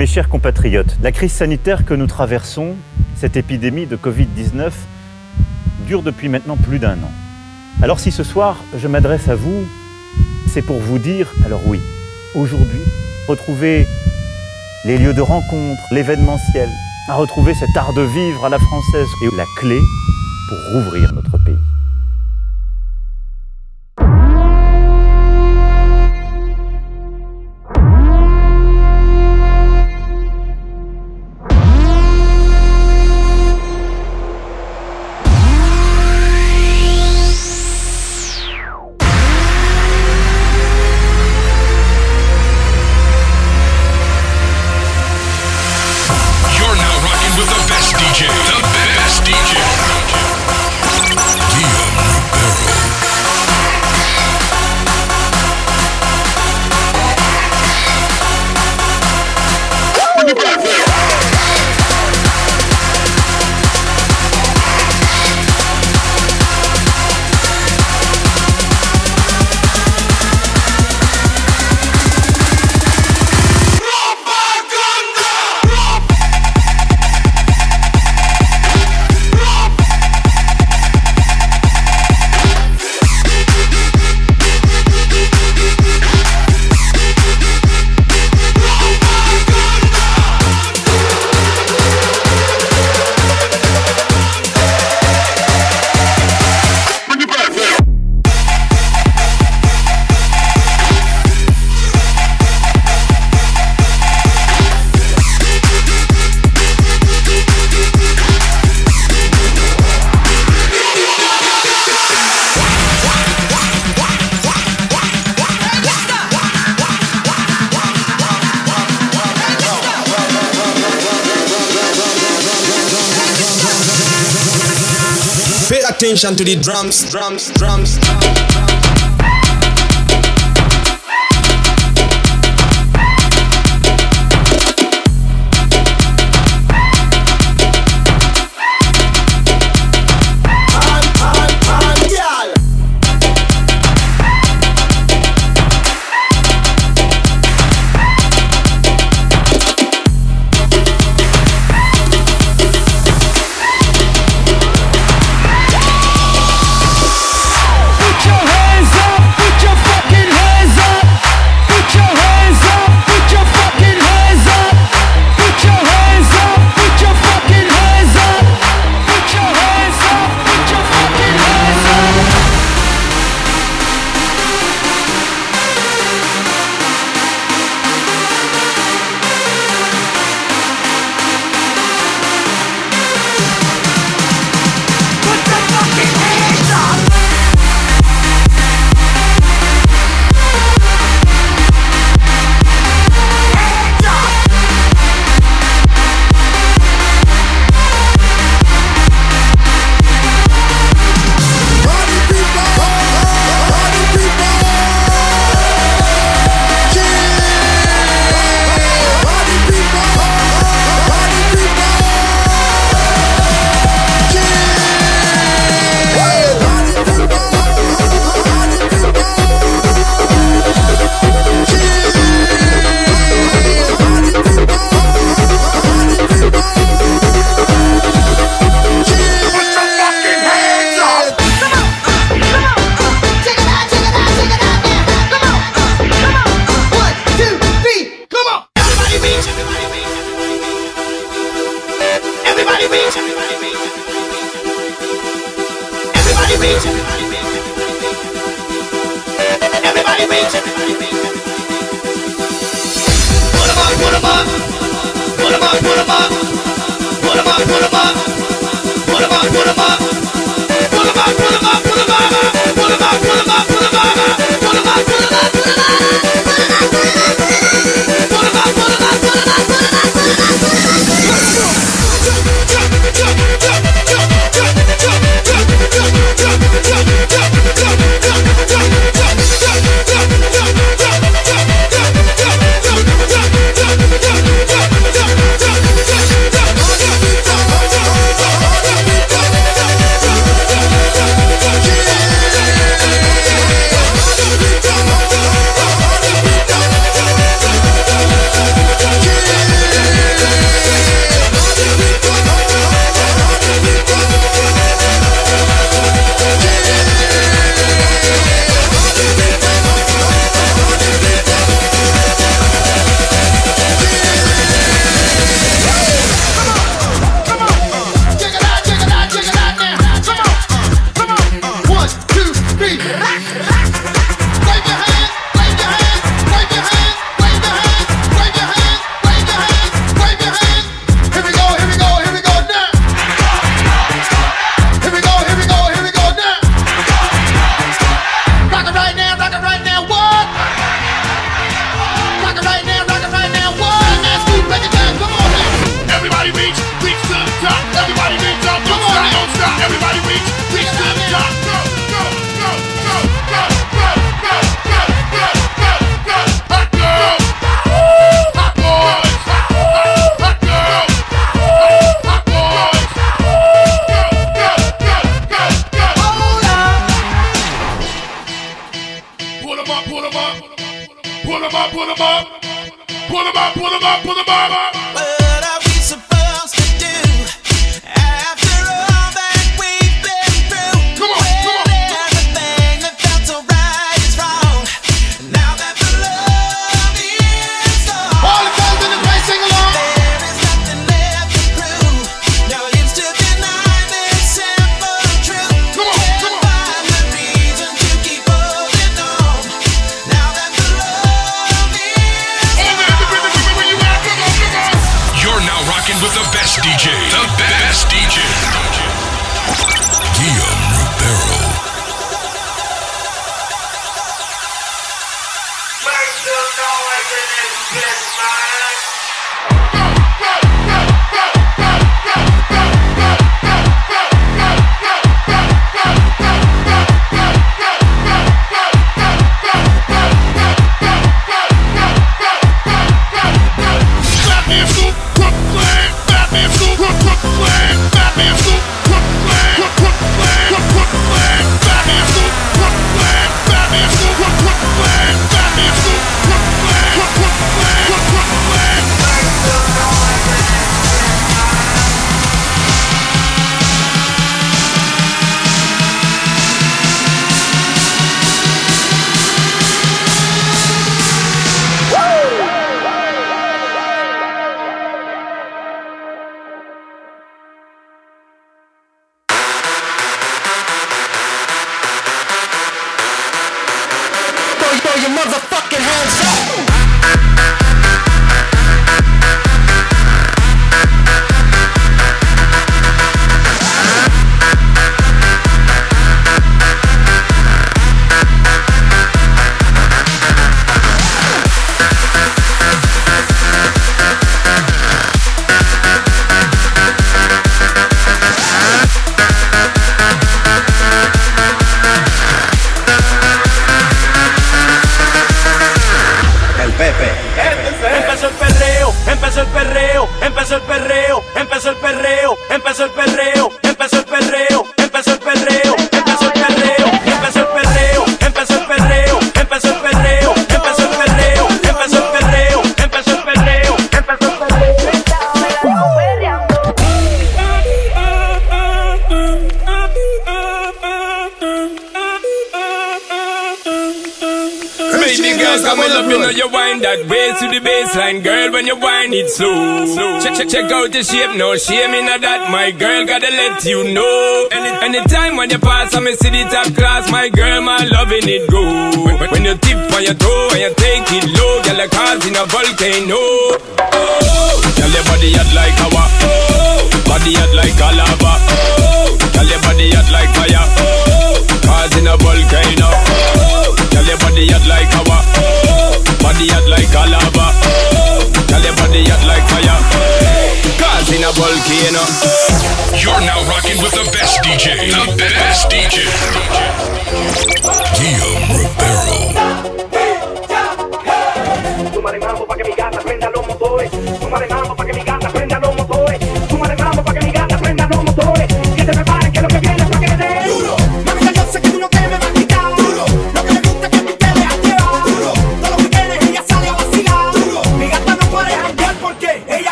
Mes chers compatriotes, la crise sanitaire que nous traversons, cette épidémie de Covid-19, dure depuis maintenant plus d'un an. Alors si ce soir je m'adresse à vous, c'est pour vous dire, alors oui, aujourd'hui, retrouver les lieux de rencontre, l'événementiel, à retrouver cet art de vivre à la française et la clé pour rouvrir notre Backflip. Attention to the drums, drums, drums. Put waistline, girl, when you whine it slow. Check, check, check out the shape, no shame in that. My girl, gotta let you know. Any, anytime when you pass, I'm a city top class. My girl, my loving it go. When, you tip on your toe and you take it low, girl, like cars in a volcano. Oh, your body hot like lava. Oh, body hot like a lava. Oh, your body like fire. Oh, cars in a volcano. Oh, your body like. Oh, body like a lava. volcano. You're now rocking with the best DJ. The best DJ. Guillaume Ribeiro. Mambo pa' que mi prenda los motores. Mambo.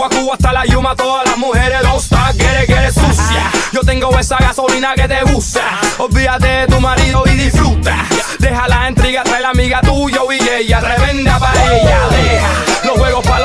Cuba, Cuba hasta la Yuma, todas las mujeres dos quiere quiere sucia. Yo tengo esa gasolina que te gusta. Olvídate de tu marido y disfruta. Deja la intriga, trae la amiga tuya y ella, revenda para ella. Deja los juegos para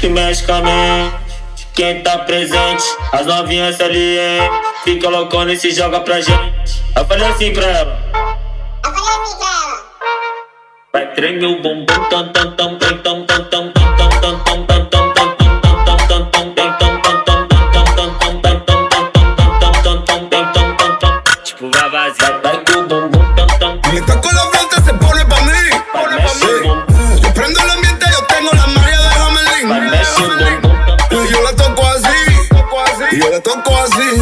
que mexe com a mente. Quem tá presente, as novinhas ali, hein? Fica loucona e se joga pra gente. Eu falei assim pra ela. Eu falei assim pra ela. Vai treinar o bumbum, tanta Cause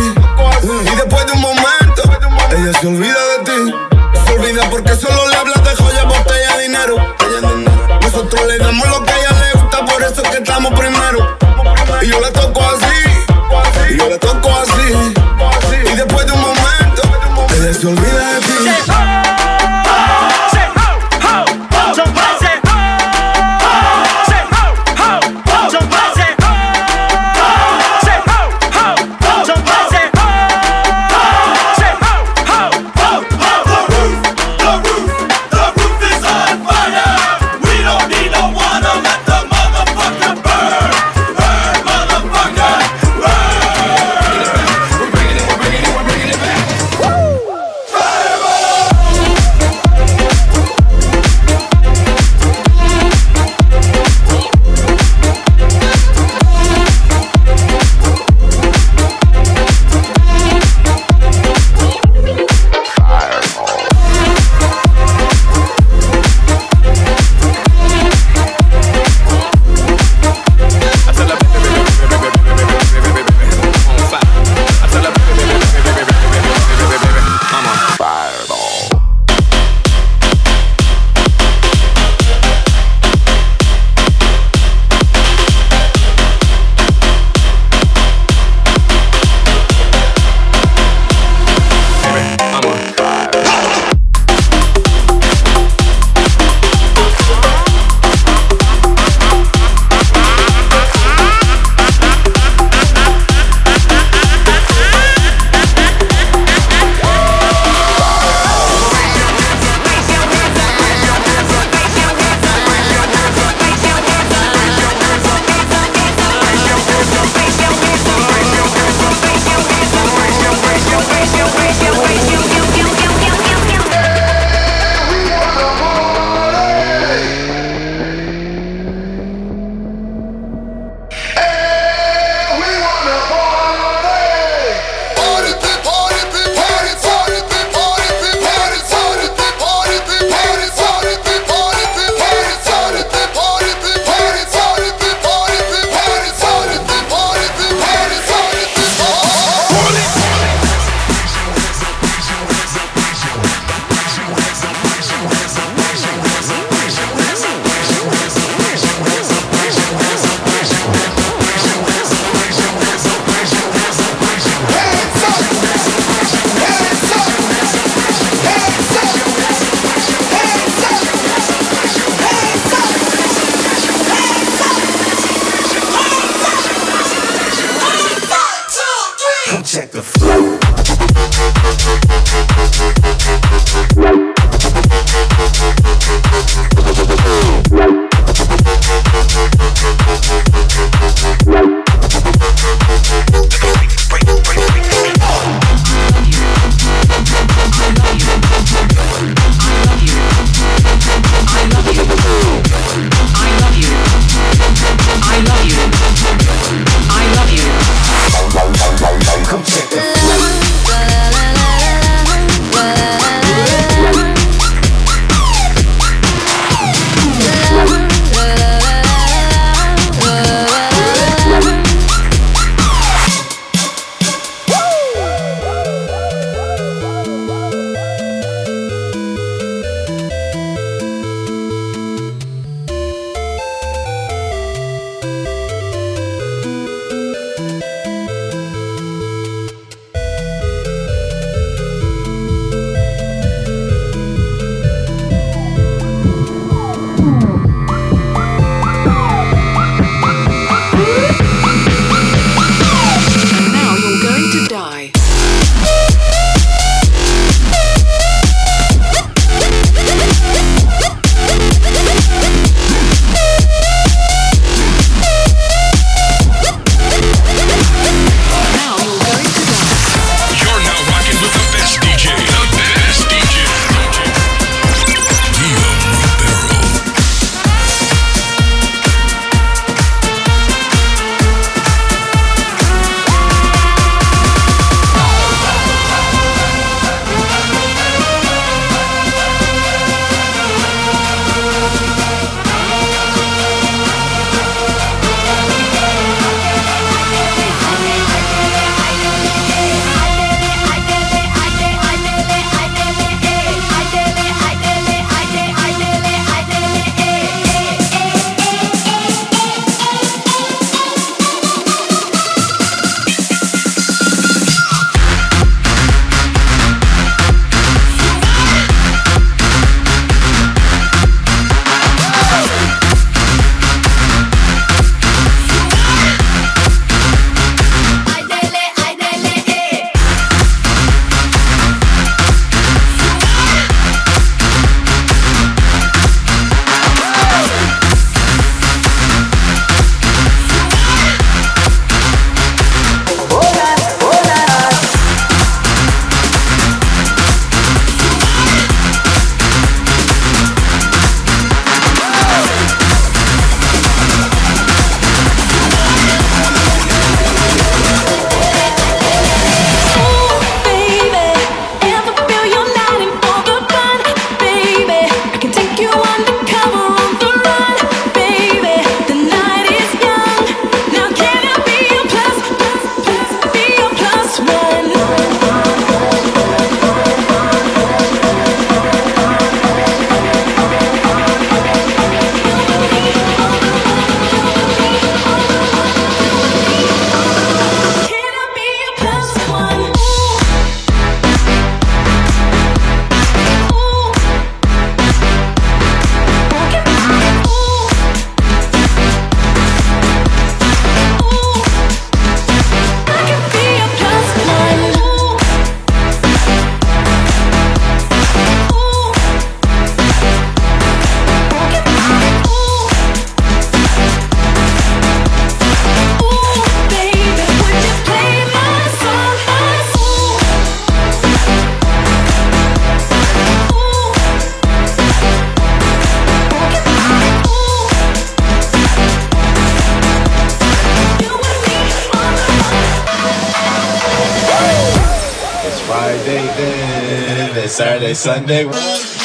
Saturday, Sunday.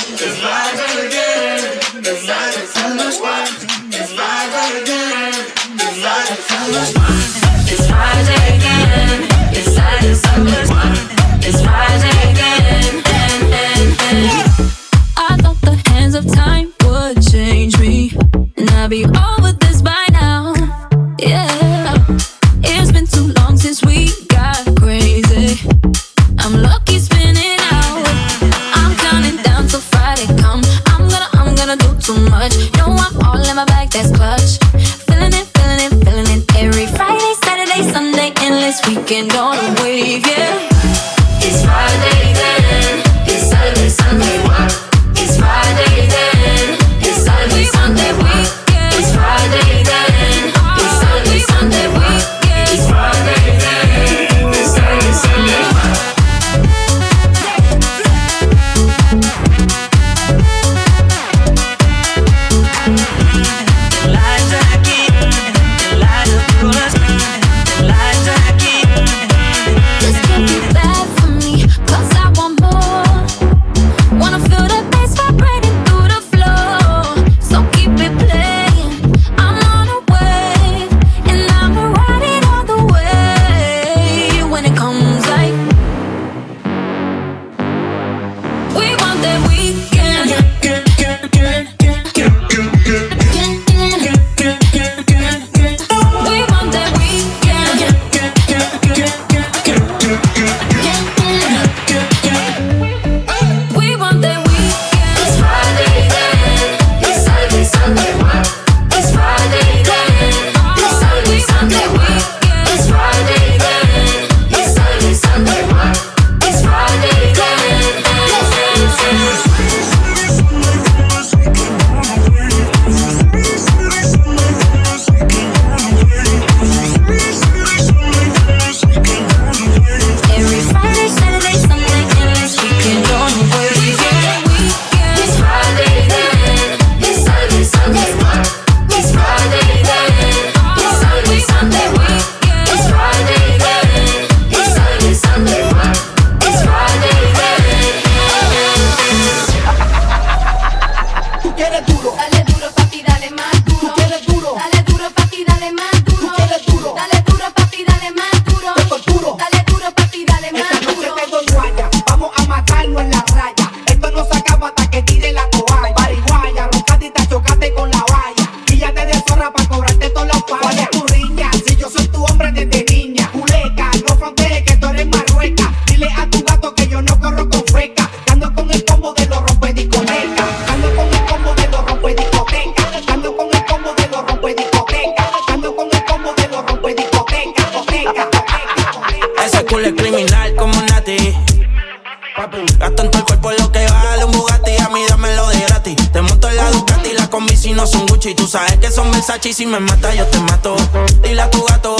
Si me mata yo te mato. Dile a tu gato,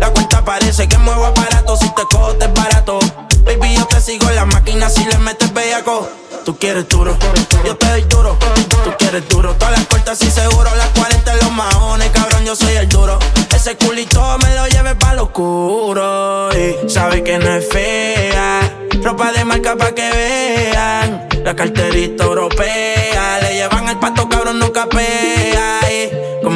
la cuenta parece que muevo aparato. Si te cojo te es barato. Baby, yo te sigo en la máquina si le metes bellaco. Tú quieres duro, yo te doy duro. Tú quieres duro, todas las cortas y seguro. Las 40 en los maones, cabrón, yo soy el duro. Ese culito me lo lleve pa' lo oscuro. Y sabe que no es fea. Ropa de marca pa' que vean. La carterita europea. Le llevan al pato, cabrón, no capea.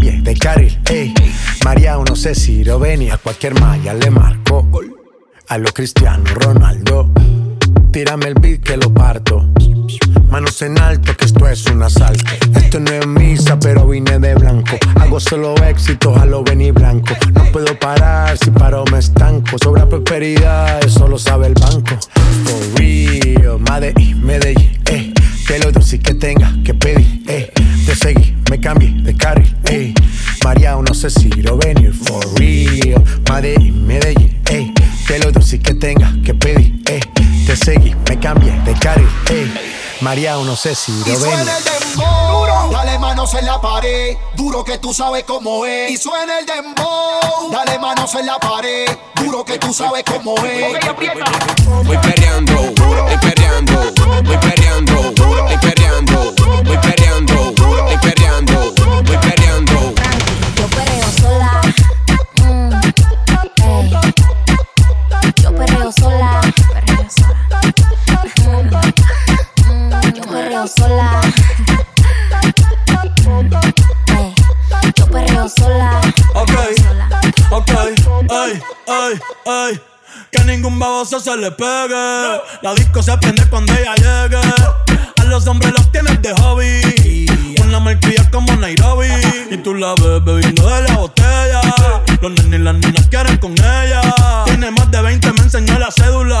de carril, ey. María, no sé si lo venir. A cualquier malla le marco. A lo Cristiano Ronaldo. Tírame el beat que lo parto. Manos en alto, que esto es un asalto. Esto no es misa, pero vine de blanco. Hago solo éxitos a lo venir blanco. No puedo parar, si paro me estanco. Sobra prosperidad, eso lo sabe el banco. For real, Medellín, Medellín, eh. Que lo dulce que tenga que pedir, eh. Te seguí, me cambié de carril, eh. María, no sé si lo venir. For real, Medellín, Medellín, eh. Que lo dulce que tenga que pedir, eh. Te seguí, me cambié de carril, eh. María, no sé si Y lo suena venir. el dembow, dale manos en la pared, duro que tú sabes cómo es. Y suena el dembow, dale manos en la pared, duro que tú sabes cómo es. Voy perreando, voy perreando, voy perreando, voy perreando, voy perreando, ay, ay. Que ningún baboso se le pegue. La disco se prende cuando ella llegue. A los hombres los tienes de hobby. Una malcria como Nairobi. Y tú la ves bebiendo de la botella. Los nenes y las niñas quieren con ella. Tiene más de 20, me enseñó la cédula.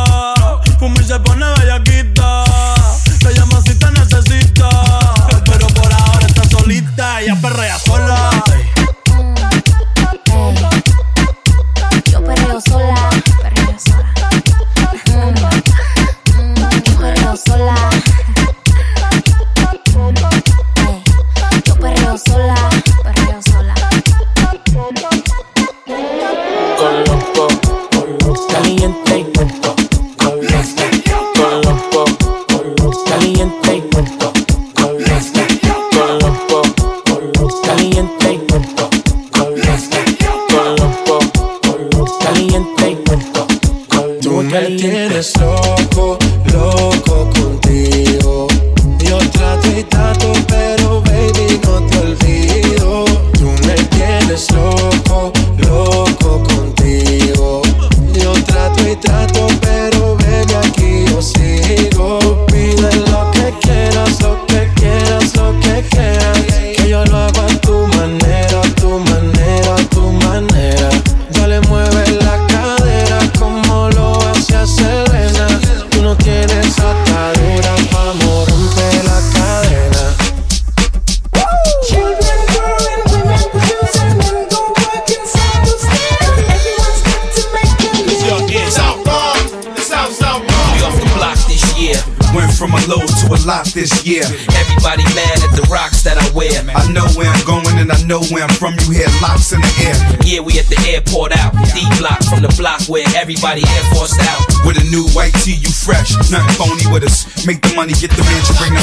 Know where I'm from. You hear locks in the air. Yeah, we at the airport out. D block from the block where everybody air forced out. With a new white tee, you fresh. Nothing phony with us. Make the money, get the mansion, bring the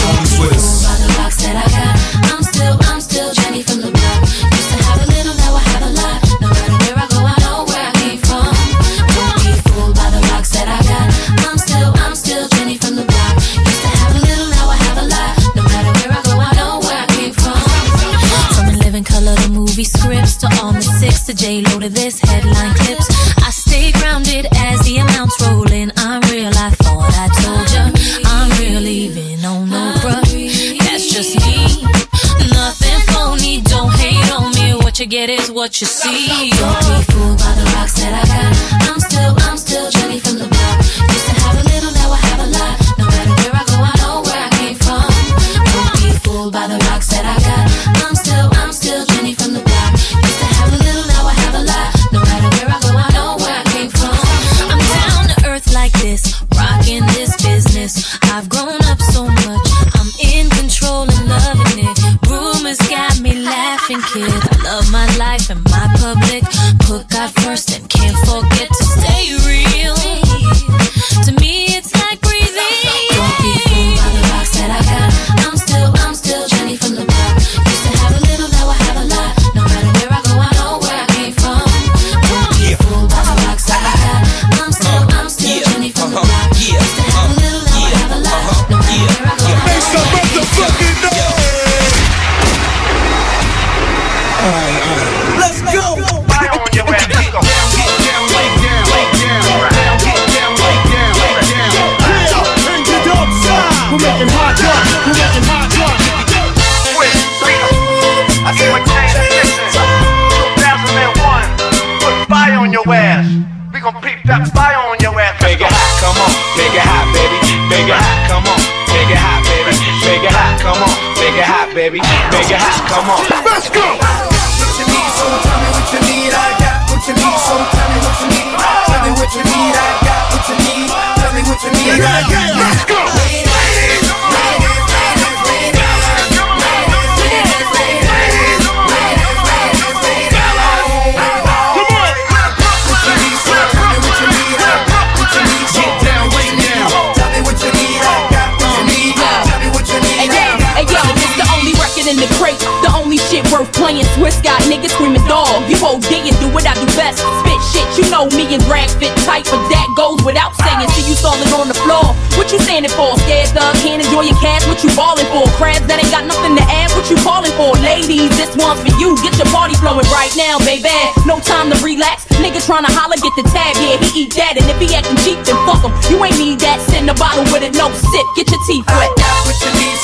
is what you see. Don't be fooled by the rocks that I got. I'm still, I'm still Jenny from the baby. Make it hot, come on. Let's go. What you need, so tell me what you need. I got what you need, so tell me what you need. Tell me what you need, I got what you need. Tell me what you need. Yeah, yeah, let's go. playing Swiss got niggas screaming dog. You hold and do what I do best. Spit shit, you know me and Greg fit tight, but that goes without saying. See you stalling on the floor. What you standing for? Scared thug, can't enjoy your cash. What you ballin' for? Crabs that ain't got nothing to add. What you callin' for? Ladies, this one's for you. Get your party flowing right now, baby. No time to relax. Nigga to holler, get the tag, Yeah, he eat that, and if he actin' cheap, then fuck him. You ain't need that. Send a bottle with it, no sip. Get your teeth wet. I got what you need.